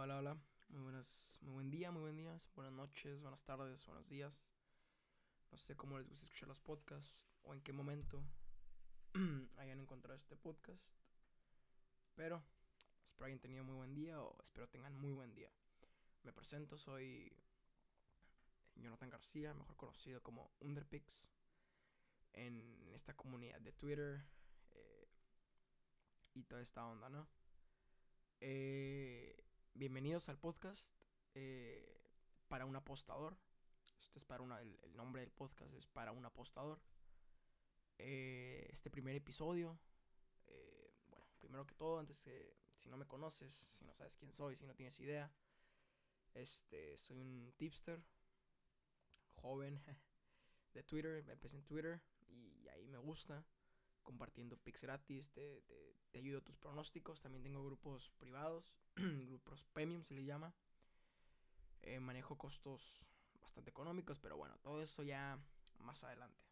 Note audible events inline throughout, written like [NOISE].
Hola, hola. Muy buenas, muy buen día, muy buen día. Buenas noches, buenas tardes, buenos días. No sé cómo les gusta escuchar los podcasts o en qué momento [CLEARS THROAT] hayan encontrado este podcast. Pero espero hayan tenido muy buen día o espero tengan muy buen día. Me presento, soy Jonathan García, mejor conocido como Underpix, en esta comunidad de Twitter eh, y toda esta onda, ¿no? Eh, bienvenidos al podcast eh, para un apostador. Este es para una, el, nombre del podcast es para un apostador. Eh, este primer episodio, eh, bueno, primero que todo, antes que si no me conoces, si no sabes quién soy, si no tienes idea, este, soy un tipster, joven [LAUGHS] de Twitter, empecé en Twitter y ahí me gusta compartiendo pics gratis, te, te, te, ayudo a tus pronósticos. También tengo grupos privados, [CLEARS THROAT] grupos premium se le llama. Eh, manejo costos bastante económicos, pero bueno, todo eso ya más adelante.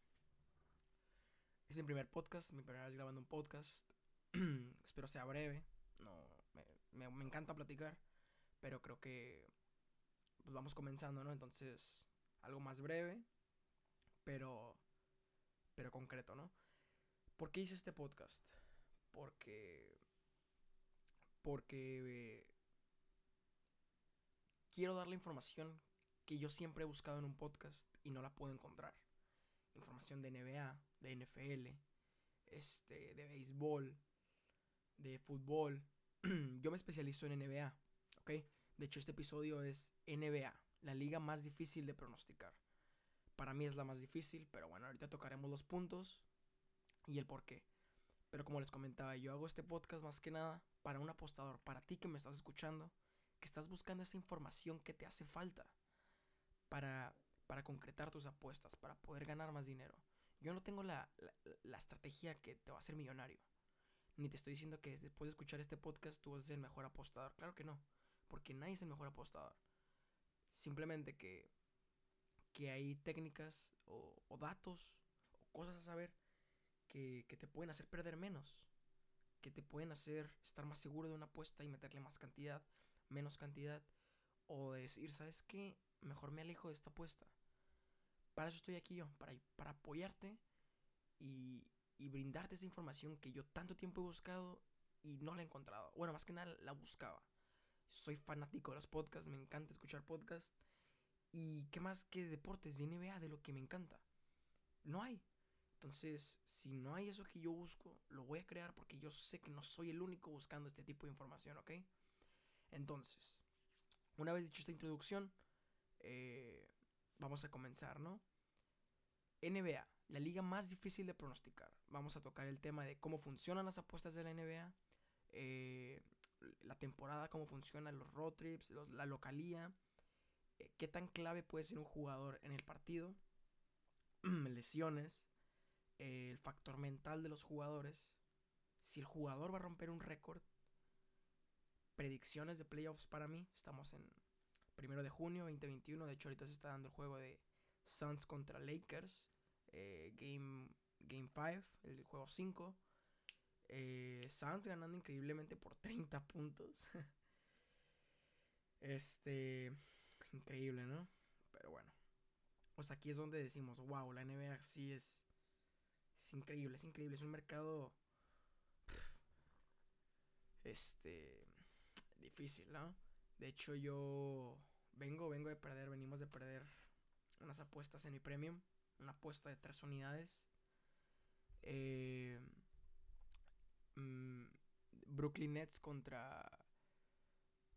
Es mi primer podcast, mi primera vez grabando un podcast. [CLEARS THROAT] Espero sea breve. No, me, me, me, encanta platicar, pero creo que pues vamos comenzando, ¿no? Entonces, algo más breve, pero pero concreto, ¿no? ¿Por qué hice este podcast? Porque. Porque. Eh, quiero dar la información que yo siempre he buscado en un podcast y no la puedo encontrar. Información de NBA, de NFL, este, de béisbol, de fútbol. [CLEARS THROAT] yo me especializo en NBA, ¿ok? De hecho, este episodio es NBA, la liga más difícil de pronosticar. Para mí es la más difícil, pero bueno, ahorita tocaremos los puntos y el por qué. Pero como les comentaba, yo hago este podcast más que nada para un apostador, para ti que me estás escuchando, que estás buscando esa información que te hace falta para, para concretar tus apuestas, para poder ganar más dinero. Yo no tengo la, la, la estrategia que te va a hacer millonario. Ni te estoy diciendo que después de escuchar este podcast tú vas a ser el mejor apostador. Claro que no. Porque nadie es el mejor apostador. Simplemente que, que hay técnicas o, o datos o cosas a saber que, te pueden hacer perder menos. Que te pueden hacer estar más seguro de una apuesta y meterle más cantidad, menos cantidad. O decir, ¿sabes qué? Mejor me alejo de esta apuesta. Para eso estoy aquí yo, para, para apoyarte y, y brindarte esa información que yo tanto tiempo he buscado y no la he encontrado. Bueno, más que nada la buscaba. Soy fanático de los podcasts, me encanta escuchar podcasts. Y qué más que deportes de NBA, de lo que me encanta. No hay. Entonces, si no hay eso que yo busco, lo voy a crear porque yo sé que no soy el único buscando este tipo de información, ¿ok? Entonces, una vez dicho esta introducción, eh, vamos a comenzar, ¿no? NBA, la liga más difícil de pronosticar. Vamos a tocar el tema de cómo funcionan las apuestas de la NBA, eh, la temporada, cómo funcionan los road trips, la localía, eh, qué tan clave puede ser un jugador en el partido, [CLEARS THROAT] lesiones, el factor mental de los jugadores, si el jugador va a romper un récord, predicciones de playoffs para mí, estamos en primero de junio 2021, de hecho ahorita se está dando el juego de Suns contra Lakers, eh, Game Game 5, el juego 5. Eh, Suns ganando increíblemente por 30 [LAUGHS] puntos. este, increíble, ¿no? Pero bueno. Pues aquí es donde decimos, wow, la NBA sí es es increíble, es increíble. Es un mercado. Este. Difícil, ¿no? De hecho, yo. Vengo, vengo de perder. Venimos de perder unas apuestas en mi premium. Una apuesta de tres unidades. Eh, mmm, Brooklyn Nets contra.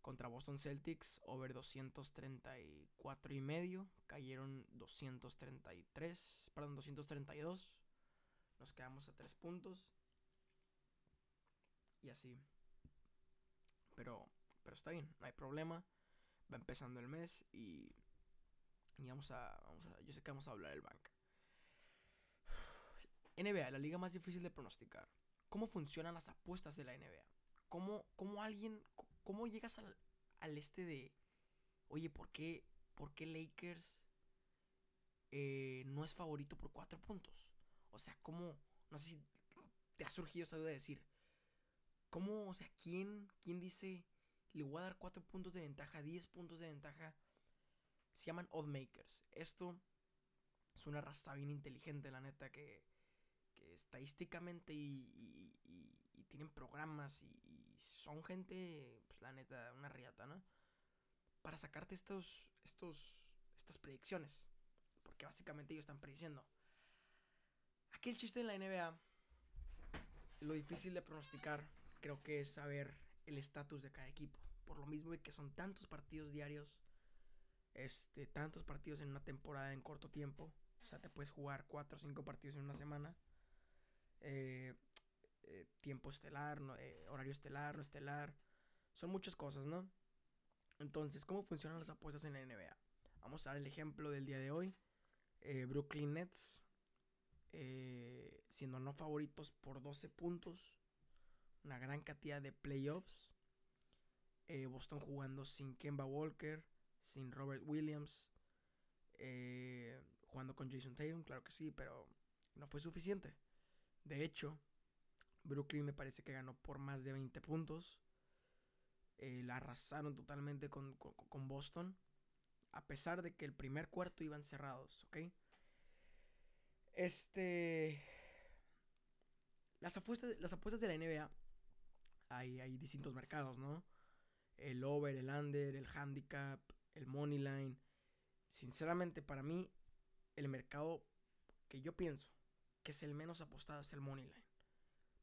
Contra Boston Celtics, over 234 y medio. Cayeron 233, perdón, 232. Nos quedamos a tres puntos. Y así. Pero, pero está bien, no hay problema. Va empezando el mes y, y vamos, a, vamos a... Yo sé que vamos a hablar del bank. [SIGHS] NBA, la liga más difícil de pronosticar. ¿Cómo funcionan las apuestas de la NBA? ¿Cómo, cómo alguien... ¿Cómo llegas al, al este de... Oye, ¿por qué, por qué Lakers eh, no es favorito por cuatro puntos? O sea, ¿cómo? No sé si te ha surgido esa duda de decir, ¿cómo? O sea, ¿quién, quién dice le voy a dar 4 puntos de ventaja, 10 puntos de ventaja. Se llaman oddmakers. Esto es una raza bien inteligente, la neta, que, estadísticamente y, tienen programas y, son gente, pues la neta, una riata, ¿no? Para sacarte estos, estos, estas predicciones. Porque básicamente ellos están prediciendo. Aquí el chiste de la NBA, lo difícil de pronosticar, creo que es saber el estatus de cada equipo. Por lo mismo que son tantos partidos diarios, este, tantos partidos en una temporada en corto tiempo. O sea, te puedes jugar 4 o 5 partidos en una semana. Eh, eh, tiempo estelar, eh, horario estelar, no estelar. Son muchas cosas, ¿no? Entonces, ¿cómo funcionan las apuestas en la NBA? Vamos a dar el ejemplo del día de hoy. Brooklyn Nets, siendo no favoritos por 12 puntos. Una gran cantidad de playoffs. Boston jugando sin Kemba Walker, sin Robert Williams, jugando con Jason Tatum, claro que sí, pero no fue suficiente. De hecho, Brooklyn me parece que ganó por más de 20 puntos. Eh, la arrasaron totalmente con, Boston. A pesar de que el primer cuarto iban cerrados, ¿ok? Este. Las apuestas, las apuestas de la NBA. Hay, hay distintos mercados, ¿no? El over, el under, el handicap, el money line. Sinceramente, para mí, el mercado que yo pienso que es el menos apostado es el Moneyline.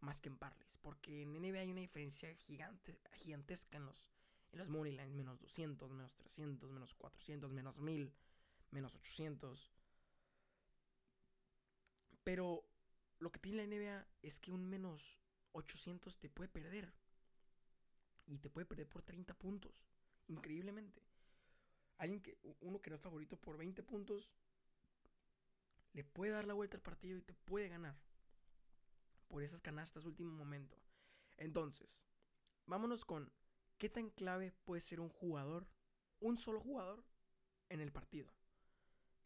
Más que en Parlays. Porque en NBA hay una diferencia gigante, gigantesca en los, en los Moneylines. Menos 200, menos 300, menos 400, menos 1000, menos 800. Pero lo que tiene la NBA es que un menos 800 te puede perder. Y te puede perder por 30 puntos. Increíblemente. Alguien que, uno que no es favorito por 20 puntos, le puede dar la vuelta al partido y te puede ganar. Por esas canastas último momento. Entonces, vámonos con qué tan clave puede ser un jugador, un solo jugador, en el partido.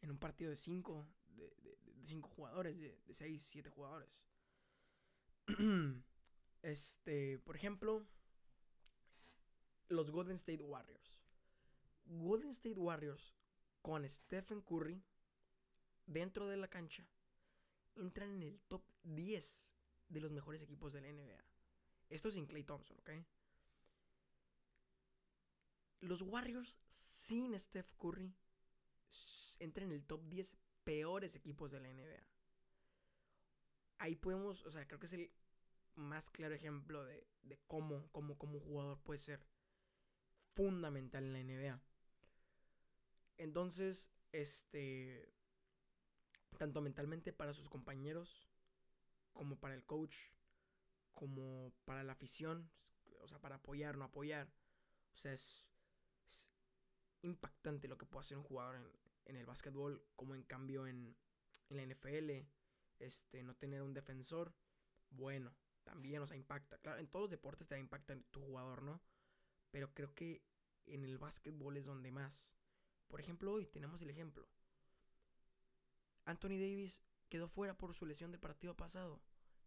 En un partido de cinco, de, cinco jugadores, de, de seis, siete jugadores. [CLEARS THROAT] este, por ejemplo, los Golden State Warriors. Golden State Warriors con Stephen Curry dentro de la cancha, entran en el top 10 de los mejores equipos de la NBA. Esto sin Clay Thompson, ¿ok? Los Warriors sin Steph Curry entran en el top 10 peores equipos de la NBA. Ahí podemos, o sea, creo que es el más claro ejemplo de, cómo, cómo, cómo un jugador puede ser fundamental en la NBA. Entonces, este, tanto mentalmente para sus compañeros, como para el coach, como para la afición, o sea, para apoyar, no apoyar. O sea, es, impactante lo que puede hacer un jugador en, el básquetbol, como en cambio en, en, la NFL, este, no tener un defensor, bueno, también, o sea, impacta. Claro, en todos los deportes te impacta tu jugador, ¿no? Pero creo que en el básquetbol es donde más. Por ejemplo, hoy tenemos el ejemplo. Anthony Davis quedó fuera por su lesión del partido pasado.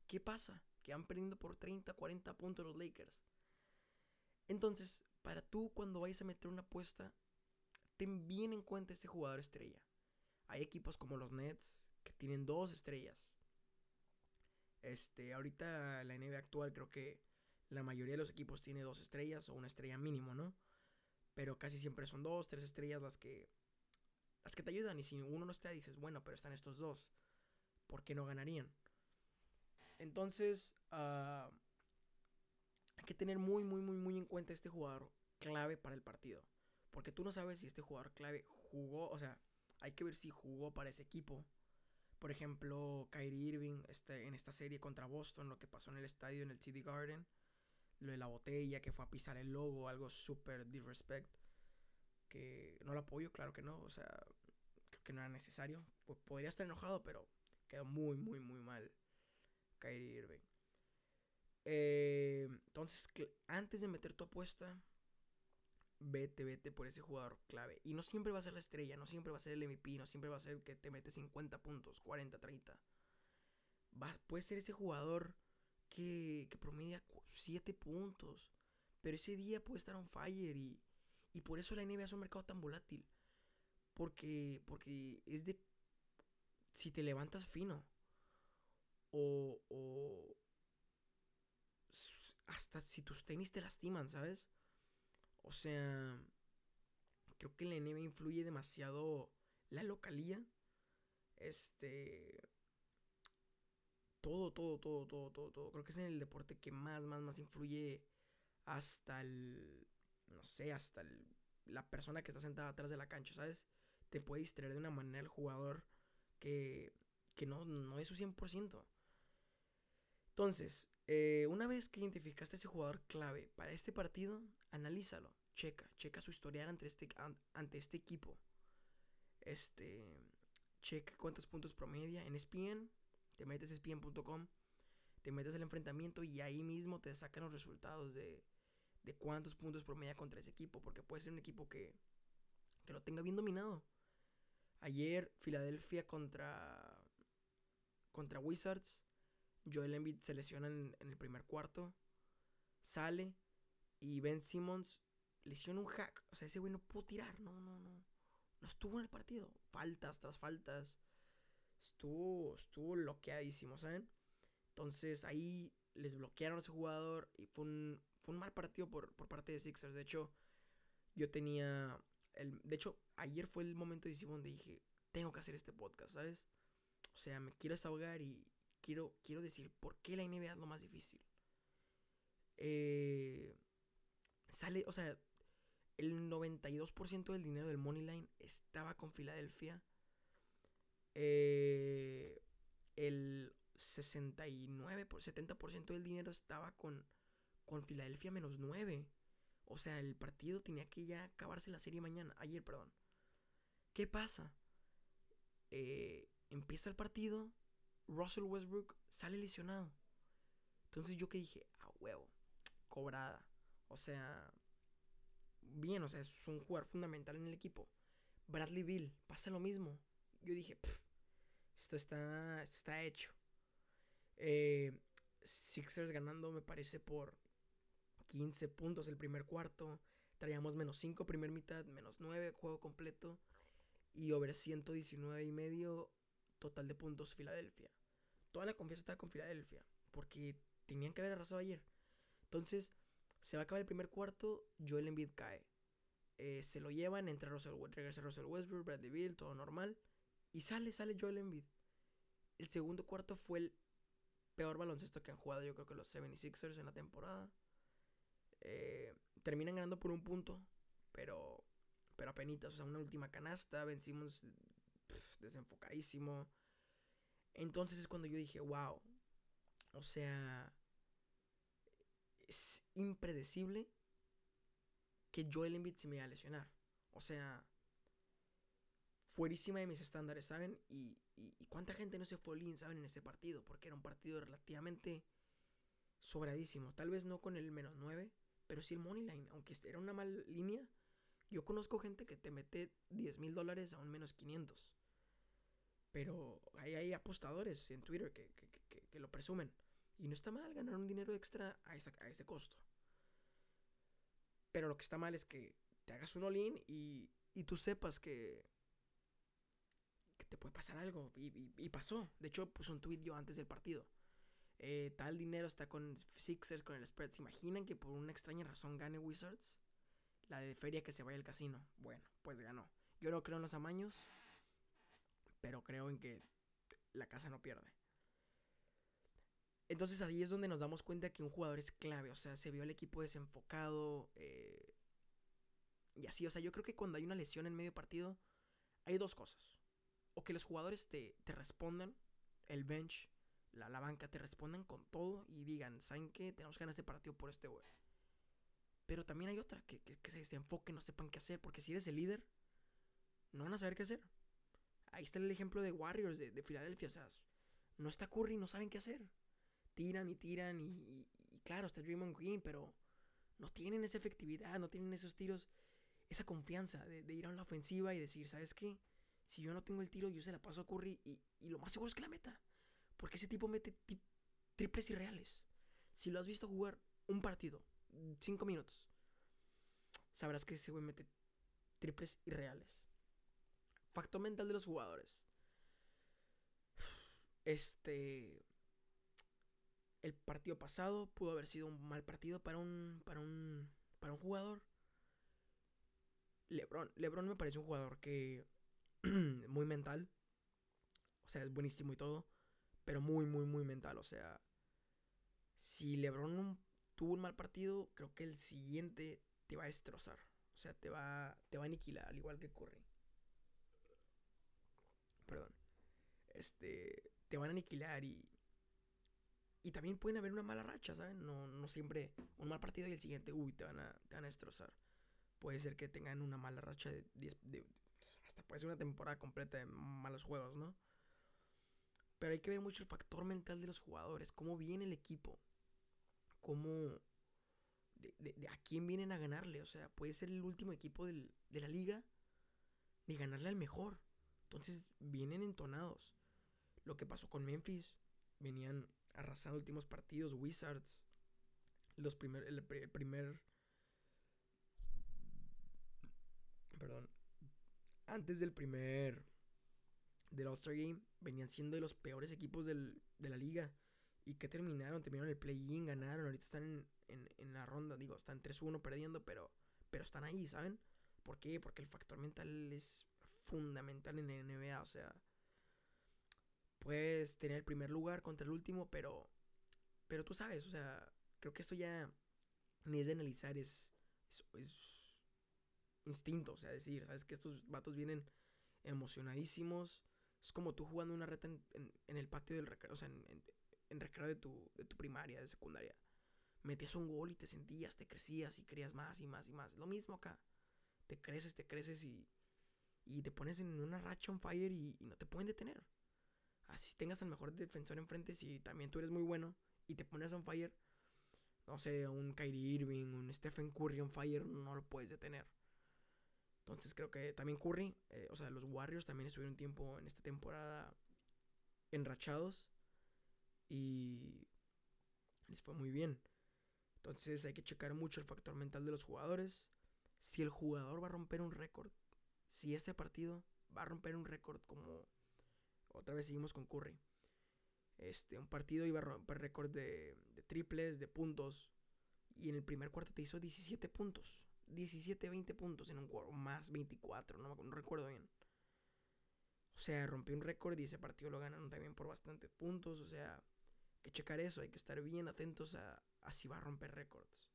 ¿Qué pasa? Que han perdido por 30, 40 puntos los Lakers. Entonces, para tú cuando vayas a meter una apuesta, ten bien en cuenta ese jugador estrella. Hay equipos como los Nets que tienen dos estrellas. Este, ahorita la NBA actual creo que la mayoría de los equipos tiene dos estrellas o una estrella mínimo, ¿no? Pero casi siempre son dos, tres estrellas las que las que te ayudan. Y si uno no está, dices, bueno, pero están estos dos. ¿Por qué no ganarían? Entonces, ah, hay que tener muy, muy, muy, muy en cuenta este jugador clave para el partido. Porque tú no sabes si este jugador clave jugó, o sea, hay que ver si jugó para ese equipo. Por ejemplo, Kyrie Irving este, en esta serie contra Boston, lo que pasó en el estadio, en el TD Garden. Lo de la botella, que fue a pisar el logo, algo súper disrespect que no lo apoyo, claro que no, o sea, creo que no era necesario. Pues podría estar enojado, pero quedó muy, muy, muy mal Kyrie Irving. Eh, entonces, antes de meter tu apuesta, vete, vete por ese jugador clave. Y no siempre va a ser la estrella, no siempre va a ser el MVP, no siempre va a ser que te mete 50 puntos, 40, 30. Va, puede ser ese jugador que, que promedia 7 puntos, Pero ese día puede estar on fire y, y por eso la NBA es un mercado tan volátil. Porque, porque es de si te levantas fino. O, o hasta si tus tenis te lastiman, ¿sabes? O sea, creo que la NBA influye demasiado la localía. Este. Todo, todo, todo, todo, todo, todo. Creo que es en el deporte que más, más, más influye hasta el. No sé, hasta el, la persona que está sentada atrás de la cancha, ¿sabes? Te puede distraer de una manera el jugador que, que no, no es su 100%. Entonces, eh, una vez que identificaste a ese jugador clave para este partido, analízalo, checa, checa su historial ante este, ante este equipo. Este, checa cuántos puntos promedia en ESPN, te metes a ESPN.com, te metes al enfrentamiento y ahí mismo te sacan los resultados de, de cuántos puntos promedia contra ese equipo, porque puede ser un equipo que, que lo tenga bien dominado. Ayer Filadelfia contra contra Wizards Joel Embiid se lesiona en, el primer cuarto. Sale. Y Ben Simmons lesiona un hack. O sea, ese güey no pudo tirar. No, no, no. No estuvo en el partido. Faltas tras faltas. Estuvo, estuvo bloqueadísimo, ¿saben? Entonces ahí les bloquearon a ese jugador. Y fue un, fue un mal partido por, por parte de Sixers. De hecho, yo tenía. El, de hecho, ayer fue el momento decisivo donde dije: Tengo que hacer este podcast, ¿sabes? O sea, me quiero desahogar y, quiero, quiero decir por qué la NBA es lo más difícil. Eh, sale, o sea, el 92% del dinero del Moneyline estaba con Filadelfia. Eh, el 69, 70% del dinero estaba con, con Filadelfia menos 9. O sea, el partido tenía que ya acabarse la serie mañana. Ayer, perdón. ¿Qué pasa? Eh, empieza el partido. Russell Westbrook sale lesionado. Entonces yo que dije, a huevo, cobrada. O sea, bien, o sea, es un jugador fundamental en el equipo. Bradley Bill, pasa lo mismo. Yo dije, esto está, está hecho. Eh, Sixers ganando, me parece, por 15 puntos el primer cuarto. Traíamos menos 5 primer mitad, menos 9 juego completo. Y over 119 y medio total de puntos Filadelfia. Toda la confianza estaba con Filadelfia, porque tenían que haber arrasado ayer. Entonces, se va a acabar el primer cuarto, Joel Embiid cae. Eh, se lo llevan, entra Russell, regresa Russell Westbrook, Bradley Bill, todo normal. Y sale, sale Joel Embiid. El segundo cuarto fue el peor baloncesto que han jugado yo creo que los 76ers en la temporada. Eh, terminan ganando por un punto, pero, pero apenas, o sea, una última canasta, vencimos desenfocadísimo. Entonces es cuando yo dije, wow. O sea, es impredecible que Joel Embiid se me iba a lesionar. O sea, fuerísima de mis estándares, ¿saben? Y, cuánta gente no se fue all ¿saben? En ese partido, porque era un partido relativamente sobradísimo. Tal vez no con el menos 9, pero sí el money line. Aunque era una mala línea, yo conozco gente que te mete 10 mil dólares a un menos 500. Pero hay, hay apostadores en Twitter que, lo presumen. Y no está mal ganar un dinero extra a, ese costo. Pero lo que está mal es que te hagas un all-in y, tú sepas que, que te puede pasar algo. Y, pasó. De hecho, puse un tweet antes del partido. Eh, tal dinero está con Sixers, con el spread. ¿Se imaginan que por una extraña razón gane Wizards? La de feria que se vaya al casino. Bueno, pues ganó. Yo no creo en los amaños pero creo en que la casa no pierde. Entonces ahí es donde nos damos cuenta que un jugador es clave, o sea, se vio el equipo desenfocado eh, y así, o sea, yo creo que cuando hay una lesión en medio partido hay dos cosas. O que los jugadores te, respondan, el bench, la, banca, te respondan con todo y digan, ¿saben qué? Tenemos que ganar este partido por este güey. Pero también hay otra, que, se desenfoquen, no sepan qué hacer, porque si eres el líder, no van a saber qué hacer. Ahí está el ejemplo de Warriors de, Filadelfia. O sea, no está Curry, no saben qué hacer. Tiran y tiran y, claro, está Draymond Green, pero no tienen esa efectividad, no tienen esos tiros, esa confianza de, ir a la ofensiva y decir, ¿sabes qué? Si yo no tengo el tiro, yo se la paso a Curry y, lo más seguro es que la meta. Porque ese tipo mete triples irreales. Si lo has visto jugar un partido 5 minutos, sabrás que ese güey mete triples irreales. Factor mental de los jugadores. Este. El partido pasado pudo haber sido un mal partido para un. para un. para un jugador. Lebron. Lebron me parece un jugador que. [CLEARS THROAT] muy mental. O sea, es buenísimo y todo. Pero muy, muy, muy mental. O sea. Si Lebron tuvo un mal partido, creo que el siguiente te va a destrozar. O sea, te va, te va a aniquilar, al igual que Curry. Perdón. Este, te van a aniquilar y... Y también pueden haber una mala racha, ¿saben? No, no siempre un mal partido y el siguiente, uy, te van, a, te van a destrozar. Puede ser que tengan una mala racha de, de hasta puede ser una temporada completa de malos juegos, ¿no? Pero hay que ver mucho el factor mental de los jugadores, cómo viene el equipo, cómo, de, a quién vienen a ganarle. O sea, puede ser el último equipo de la liga de ganarle al mejor. Entonces vienen entonados. Lo que pasó con Memphis, venían arrasando últimos partidos, Wizards, los primer, el, primer... Perdón. Antes del primer... Del All-Star Game, venían siendo de los peores equipos de la liga. ¿Y que terminaron? Terminaron el play-in, ganaron. Ahorita están en, en, la ronda. Digo, están 3-1 perdiendo, pero, pero están ahí, ¿saben? ¿Por qué? Porque el factor mental es fundamental en la NBA. O sea, puedes tener el primer lugar contra el último, pero, pero tú sabes, o sea, creo que esto ya ni es de analizar, es, instinto. O sea, decir, sabes que estos vatos vienen emocionadísimos. Es como tú jugando una reta en, en, el patio del recreo, o sea, en, en recreo de tu, de tu primaria, de secundaria metías un gol y te sentías, te crecías y querías más y más y más. Lo mismo acá. Te creces, te creces y, y te pones en una racha on fire y, no te pueden detener. Así tengas al mejor defensor enfrente, si también tú eres muy bueno y te pones on fire, no sé, un Kyrie Irving, un Stephen Curry on fire, no lo puedes detener. Entonces creo que también Curry, eh, o sea, los Warriors también estuvieron tiempo en esta temporada enrachados y les fue muy bien. Entonces hay que checar mucho el factor mental de los jugadores. Si el jugador va a romper un récord, si este partido va a romper un récord como otra vez seguimos con Curry. Este, un partido iba a romper récord de, triples, de puntos. Y en el primer cuarto te hizo 17 puntos. 17, 20 puntos en un cuarto. Más 24, no, no recuerdo bien. O sea, rompió un récord y ese partido lo ganaron también por bastantes puntos. O sea, hay que checar eso. Hay que estar bien atentos a, así va a romper récords.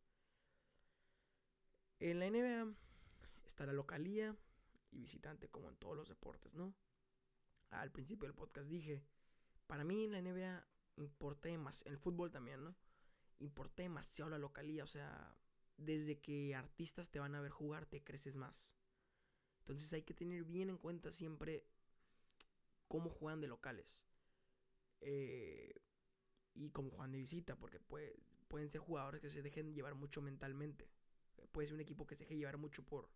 En la NBA está la localía y visitante como en todos los deportes, ¿no? Al principio del podcast dije, para mí la NBA importa más, en el fútbol también, ¿no? Importa demasiado la localía, o sea, desde que artistas te van a ver jugar te creces más. Entonces hay que tener bien en cuenta siempre cómo juegan de locales. Eh, y cómo juegan de visita, porque puede, pueden ser jugadores que se dejen llevar mucho mentalmente. Puede ser un equipo que se deje llevar mucho por,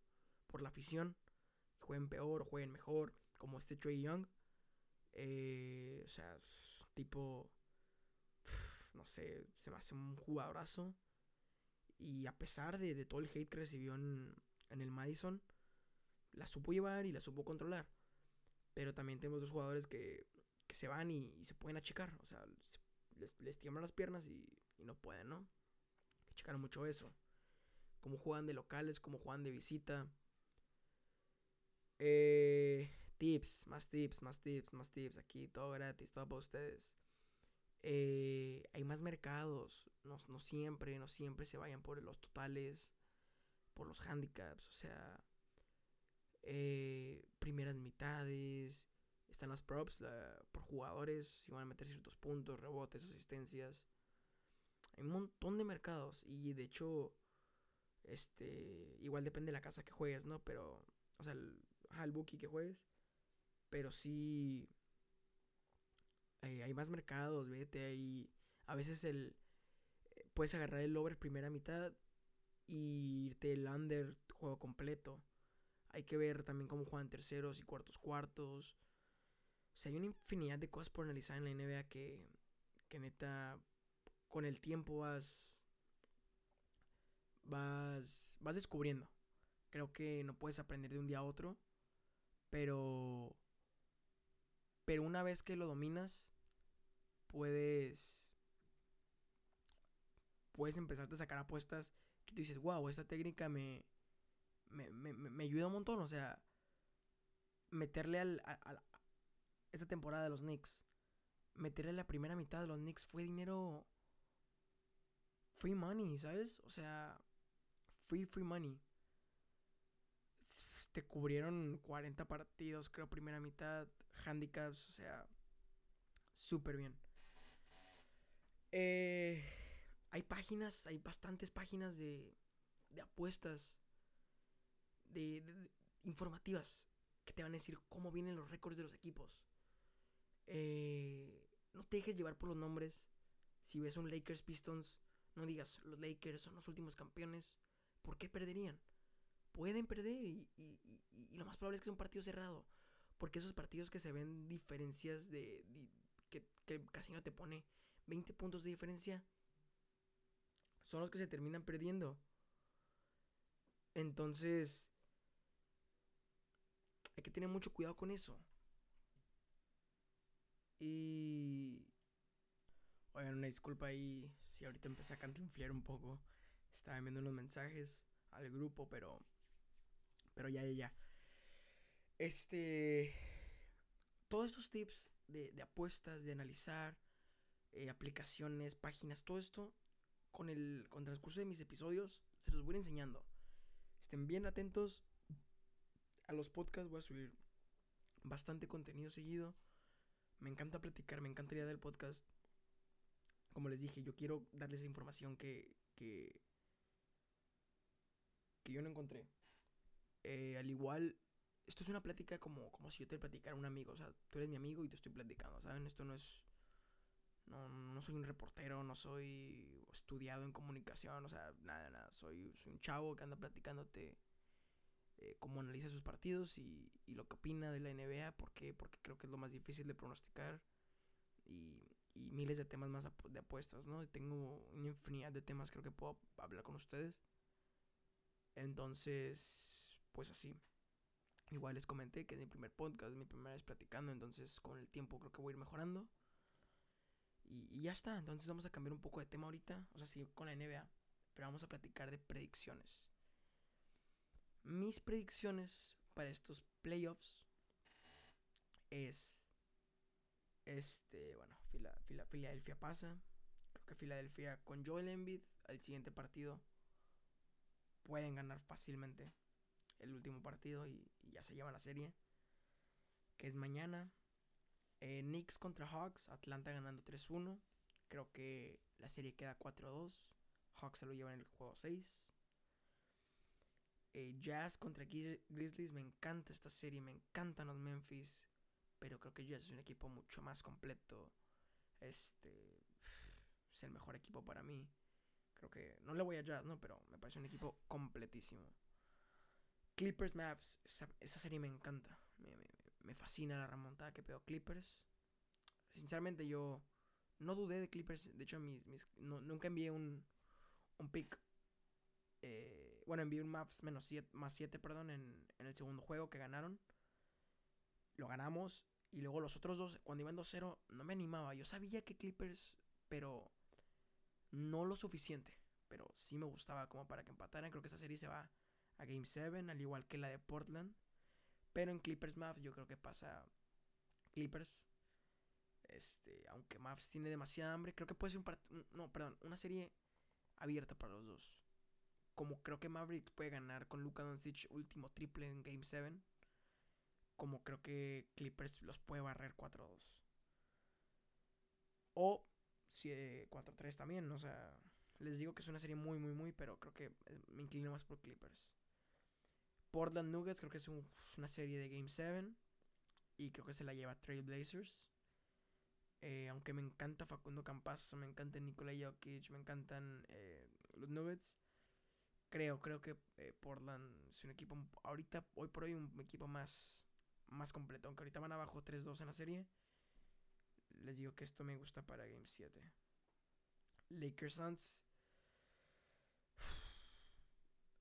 por la afición. Jueguen peor o jueguen mejor. Como este Trey Young. Eh, o sea, tipo. No sé, se me hace un jugadorazo. Y a pesar de, todo el hate que recibió en, el Madison, la supo llevar y la supo controlar. Pero también tenemos dos jugadores que, que se van y, se pueden achicar. O sea, les, les tiemblan las piernas y y no pueden, ¿no? Que checar mucho eso. Cómo juegan de locales, cómo juegan de visita. Eh, tips, más tips, más tips, más tips. Aquí todo gratis, todo para ustedes. Eh, hay más mercados. No, no, siempre, no siempre se vayan por los totales, por los handicaps. O sea, eh, primeras mitades. Están las props por jugadores. Si van a meter ciertos puntos, rebotes, asistencias. Hay un montón de mercados y de hecho, este, igual depende de la casa que juegues, ¿no? Pero, o sea, el, bookie que juegues. Pero sí, eh, hay más mercados, vete, ahí. A veces el, eh, puedes agarrar el over primera mitad y irte el under juego completo. Hay que ver también cómo juegan terceros y cuartos cuartos. O sea, hay una infinidad de cosas por analizar en la NBA que, que neta con el tiempo vas vas, vas descubriendo. Creo que no puedes aprender de un día a otro, pero, pero una vez que lo dominas, puedes, puedes empezarte a sacar apuestas que tú dices, wow, esta técnica me, me, me, me ayuda un montón. O sea, meterle al, a, esta temporada de los Knicks, meterle la primera mitad de los Knicks fue dinero free money, ¿sabes? O sea, free, free money. Te cubrieron 40 partidos, creo, primera mitad, handicaps, o sea, súper bien. Eh, hay páginas, hay bastantes páginas de, de apuestas, de, informativas, que te van a decir cómo vienen los récords de los equipos. Eh, no te dejes llevar por los nombres. Si ves un Lakers Pistons, no digas los Lakers son los últimos campeones. ¿Por qué perderían? Pueden perder y, lo más probable es que sea un partido cerrado. Porque esos partidos que se ven diferencias de, que, que casi no te pone 20 puntos de diferencia son los que se terminan perdiendo. Entonces, hay que tener mucho cuidado con eso. Y... Oigan, una disculpa ahí si ahorita empecé a cantinflear un poco. Estaba viendo los mensajes al grupo, pero... Pero ya, ya, ya. Este... Todos estos tips de, apuestas, de analizar eh, aplicaciones, páginas, todo esto, con el, con el transcurso de mis episodios, se los voy a ir enseñando. Estén bien atentos a los podcasts, voy a subir bastante contenido seguido. Me encanta platicar, me encanta idea del podcast. Como les dije, yo quiero darles información que, que, que yo no encontré. Eh, al igual, esto es una plática como, como si yo te platicara a un amigo. O sea, tú eres mi amigo y te estoy platicando, ¿saben? Esto no es... No, no soy un reportero, no soy estudiado en comunicación, o sea, nada, nada. Soy, soy un chavo que anda platicándote eh, cómo analiza sus partidos y, lo que opina de la NBA, porque, porque creo que es lo más difícil de pronosticar y, miles de temas más de apuestas, ¿no? Tengo una infinidad de temas creo que puedo hablar con ustedes. Entonces, pues así. Igual les comenté que es mi primer podcast, mi primera vez platicando, entonces con el tiempo creo que voy a ir mejorando. Y, ya está, entonces vamos a cambiar un poco de tema ahorita, o sea, sí, con la NBA, pero vamos a platicar de predicciones. Mis predicciones para estos playoffs es este, bueno, Fila, Fila, Filadelfia pasa. Creo que Filadelfia con Joel Embiid al siguiente partido pueden ganar fácilmente el último partido y, ya se lleva la serie. Que es mañana. Eh, Knicks contra Hawks, Atlanta ganando 3-1. Creo que la serie queda 4-2. Hawks se lo lleva en el juego 6. Eh, Jazz contra Grizzlies, me encanta esta serie, me encantan los Memphis, pero creo que Jazz es un equipo mucho más completo. Este es el mejor equipo para mí. Creo que no le voy a Jazz, no, pero me parece un equipo completísimo. Clippers Mavs, esa, serie me encanta. Me, fascina la remontada que pegó Clippers. Sinceramente yo no dudé de Clippers. De hecho, mis, nunca envié un, un pick eh, bueno, envié un maps menos siete, más 7, perdón, en, el segundo juego que ganaron. Lo ganamos. Y luego los otros dos, cuando iban 2-0, no me animaba. Yo sabía que Clippers, pero no lo suficiente. Pero sí me gustaba como para que empataran. Creo que esa serie se va a Game 7, al igual que la de Portland. Pero en Clippers Maps yo creo que pasa Clippers. Este, aunque Maps tiene demasiada hambre, creo que puede ser un no, perdón, una serie abierta para los dos como creo que Mavericks puede ganar con Luka Doncic último triple en Game 7, como creo que Clippers los puede barrer 4-2. O 4-3 también, o sea, les digo que es una serie muy, muy, muy, pero creo que me inclino más por Clippers. Portland Nuggets creo que es una serie de Game 7 y creo que se la lleva Trailblazers. Eh, aunque me encanta Facundo Campazo, me encanta Nikola Jokic, me encantan eh, los Nuggets creo, creo que eh, Portland es un equipo, ahorita, hoy por hoy, un equipo más, más completo. Aunque ahorita van abajo 3-2 en la serie. Les digo que esto me gusta para Game 7. Lakers Suns.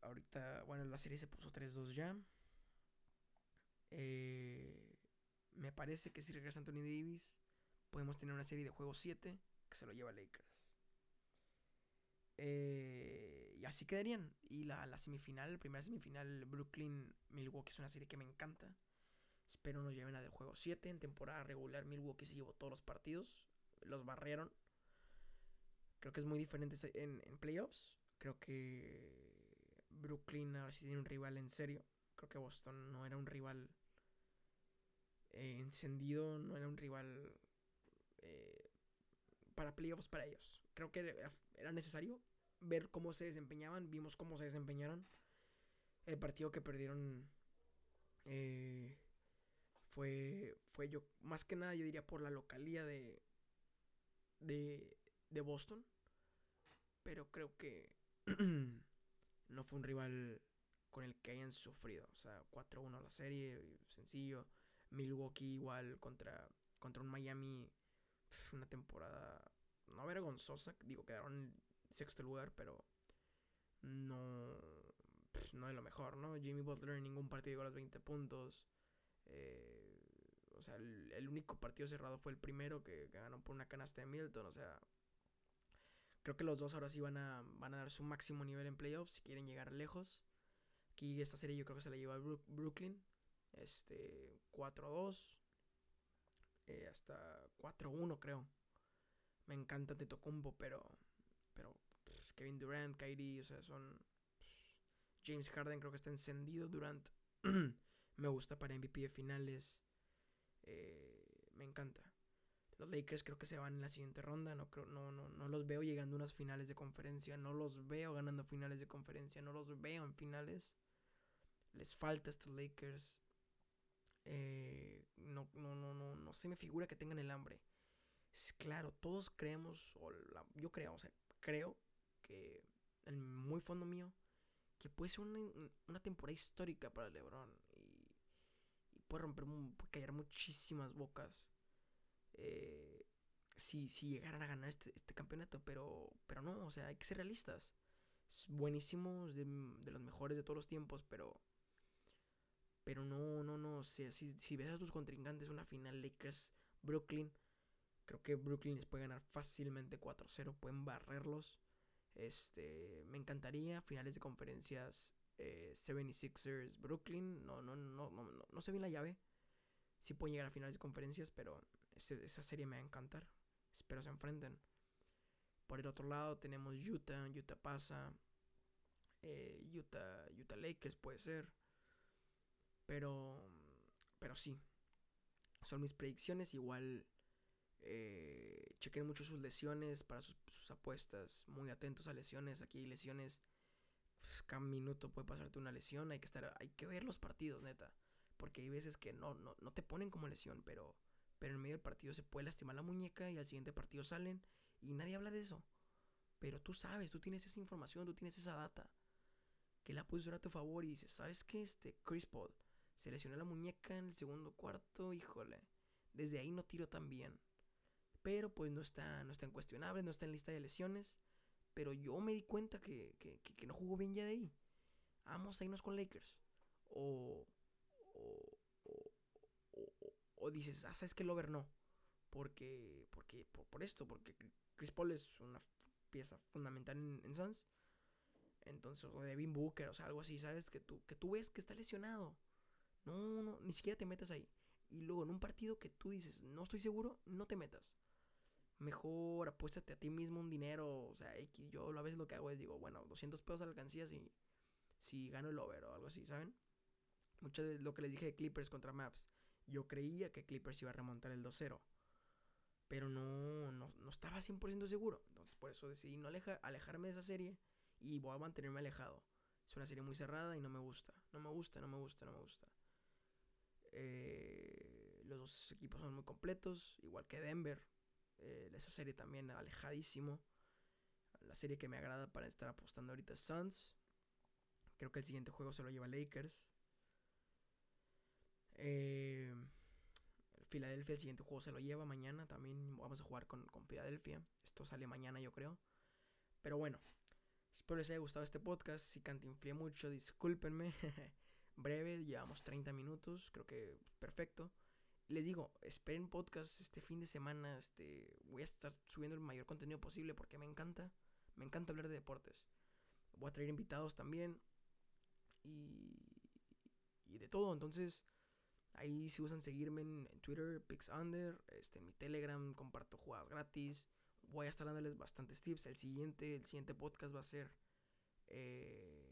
Ahorita, bueno, la serie se puso 3-2 ya. Eh, me parece que si regresa Anthony Davis, podemos tener una serie de juegos 7 que se lo lleva Lakers. Eh, y así quedarían. Y la, la semifinal, primera semifinal, Brooklyn-Milwaukee es una serie que me encanta. Espero nos lleven a del juego 7. En temporada regular, Milwaukee se llevó todos los partidos. Los barrieron. Creo que es muy diferente en, en playoffs. Creo que Brooklyn ahora sí tiene un rival en serio. Creo que Boston no era un rival eh, encendido, no era un rival eh, para playoffs para ellos. Creo que era, necesario ver cómo se desempeñaban. Vimos cómo se desempeñaron. El partido que perdieron eh, fue, fue yo, más que nada yo diría por la localía de, de, de Boston. Pero creo que [CLEARS THROAT] no fue un rival con el que hayan sufrido. O sea, 4-1 la serie, sencillo. Milwaukee igual contra, contra un Miami. Una temporada no vergonzosa. Digo, quedaron en sexto lugar, pero no, no es lo mejor, ¿no? Jimmy Butler en ningún partido llegó a los 20 puntos. Eh, o sea, el, único partido cerrado fue el primero que, que, ganó por una canasta de Milton. O sea, creo que los dos ahora sí van a, van a dar su máximo nivel en playoffs si quieren llegar lejos. Aquí esta serie yo creo que se la lleva Brooklyn. Este, 4-2. Eh, hasta 4-1 creo. Me encanta Tetocumbo, pero. Pero. Kevin Durant, Kyrie, o sea, son. James Harden creo que está encendido. Durant. [CLEARS THROAT] me gusta para MVP de finales. Eh, me encanta. Los Lakers creo que se van en la siguiente ronda. No, creo, no, no, no los veo llegando a unas finales de conferencia. No los veo ganando finales de conferencia. No los veo en finales. Les falta a estos Lakers. Eh, no, no, no, no, no se me figura que tengan el hambre. Es claro, todos creemos, o yo creo, o sea, creo que en muy fondo mío, que puede ser una, temporada histórica para LeBron y, puede romper, puede callar muchísimas bocas eh, si, si llegaran a ganar este, este, campeonato, pero, pero no, o sea, hay que ser realistas. Es buenísimo, de, de los mejores de todos los tiempos, pero pero no, no, no. O sea, si, si ves a tus contrincantes una final Lakers-Brooklyn, creo que Brooklyn les puede ganar fácilmente 4-0. Pueden barrerlos. Este, me encantaría finales de conferencias 76ers Brooklyn. No, no, no, no, no, no sé bien la llave. Sí pueden llegar a finales de conferencias, pero esa serie me va a encantar. Espero se enfrenten. Por el otro lado tenemos Utah, Utah pasa. Eh, Utah, Utah Lakers puede ser. Pero, pero sí. Son mis predicciones. Igual eh, chequen mucho sus lesiones para sus, apuestas. Muy atentos a lesiones. Aquí hay lesiones. Pues, cada minuto puede pasarte una lesión. Hay que estar, hay que ver los partidos, neta. Porque hay veces que no, no, no te ponen como lesión, pero, pero en medio del partido se puede lastimar la muñeca y al siguiente partido salen y nadie habla de eso. Pero tú sabes, tú tienes esa información, tú tienes esa data. Que la puedes usar a tu favor y dices, ¿sabes qué? Este Chris Paul se lesionó la muñeca en el segundo cuarto, híjole. Desde ahí no tiro tan bien. Pero pues no está, no está en cuestionable, no está en lista de lesiones. Pero yo me di cuenta que, que, no jugó bien ya de ahí. Vamos a irnos con Lakers. O, o, o, dices, ah, sabes que Lover no. Porque, porque, por, esto, porque Chris Paul es una pieza fundamental en, en Suns. Entonces, o Devin Booker, o sea, algo así, ¿sabes? Que tú, que tú ves que está lesionado. No, no, ni siquiera te metas ahí. Y luego en un partido que tú dices, no estoy seguro, no te metas. Mejor apuéstate a ti mismo un dinero. O sea, yo a veces lo que hago es digo, bueno, 200 pesos alcancías y si gano el over o algo así, ¿saben? Mucho de lo que les dije de Clippers contra Maps. Yo creía que Clippers iba a remontar el 2-0. Pero no, no, no, estaba 100% seguro. Entonces por eso decidí no alejarme de esa serie y voy a mantenerme alejado. Es una serie muy cerrada y no me gusta. No me gusta, no me gusta, no me gusta. Eh, los dos equipos son muy completos, igual que Denver. Eh, esa serie también alejadísimo. La serie que me agrada para estar apostando ahorita es Suns. Creo que el siguiente juego se lo lleva Lakers. Eh, Filadelfia, el siguiente juego se lo lleva mañana. También vamos a jugar con, con Filadelfia. Esto sale mañana, yo creo. Pero bueno, Espero les haya gustado este podcast. Si cantinflé mucho, discúlpenme. [LAUGHS] Breve, llevamos 30 minutos, creo que perfecto. Les digo, esperen podcast este fin de semana. Este, voy a estar subiendo el mayor contenido posible porque me encanta. Me encanta hablar de deportes. Voy a traer invitados también. Y, y de todo. Entonces, ahí si usan seguirme en, Twitter, PixUnder. Este, en mi Telegram comparto jugadas gratis. Voy a estar dándoles bastantes tips. El siguiente, el siguiente podcast va a ser eh,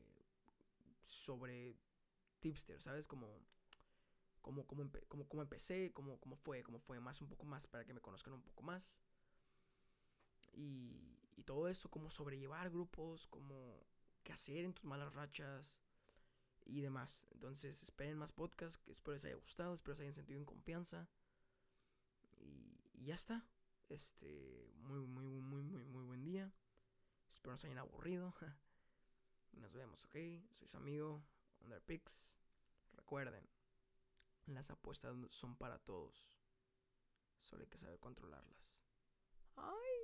sobre tipster, ¿sabes? Como cómo, cómo, cómo, empecé, cómo, cómo fue, cómo fue más, un poco más para que me conozcan un poco más. Y, y todo eso, cómo sobrellevar grupos, cómo qué hacer en tus malas rachas y demás. Entonces, esperen más podcasts, espero les haya gustado, espero se hayan sentido en confianza. Y, ya está. Este, muy, muy, muy, muy, muy buen día. Espero no se hayan aburrido. [LAUGHS] y nos vemos, ¿ok? Soy su amigo, Underpix. Recuerden, las apuestas son para todos. Solo hay que saber controlarlas. ¡Ay!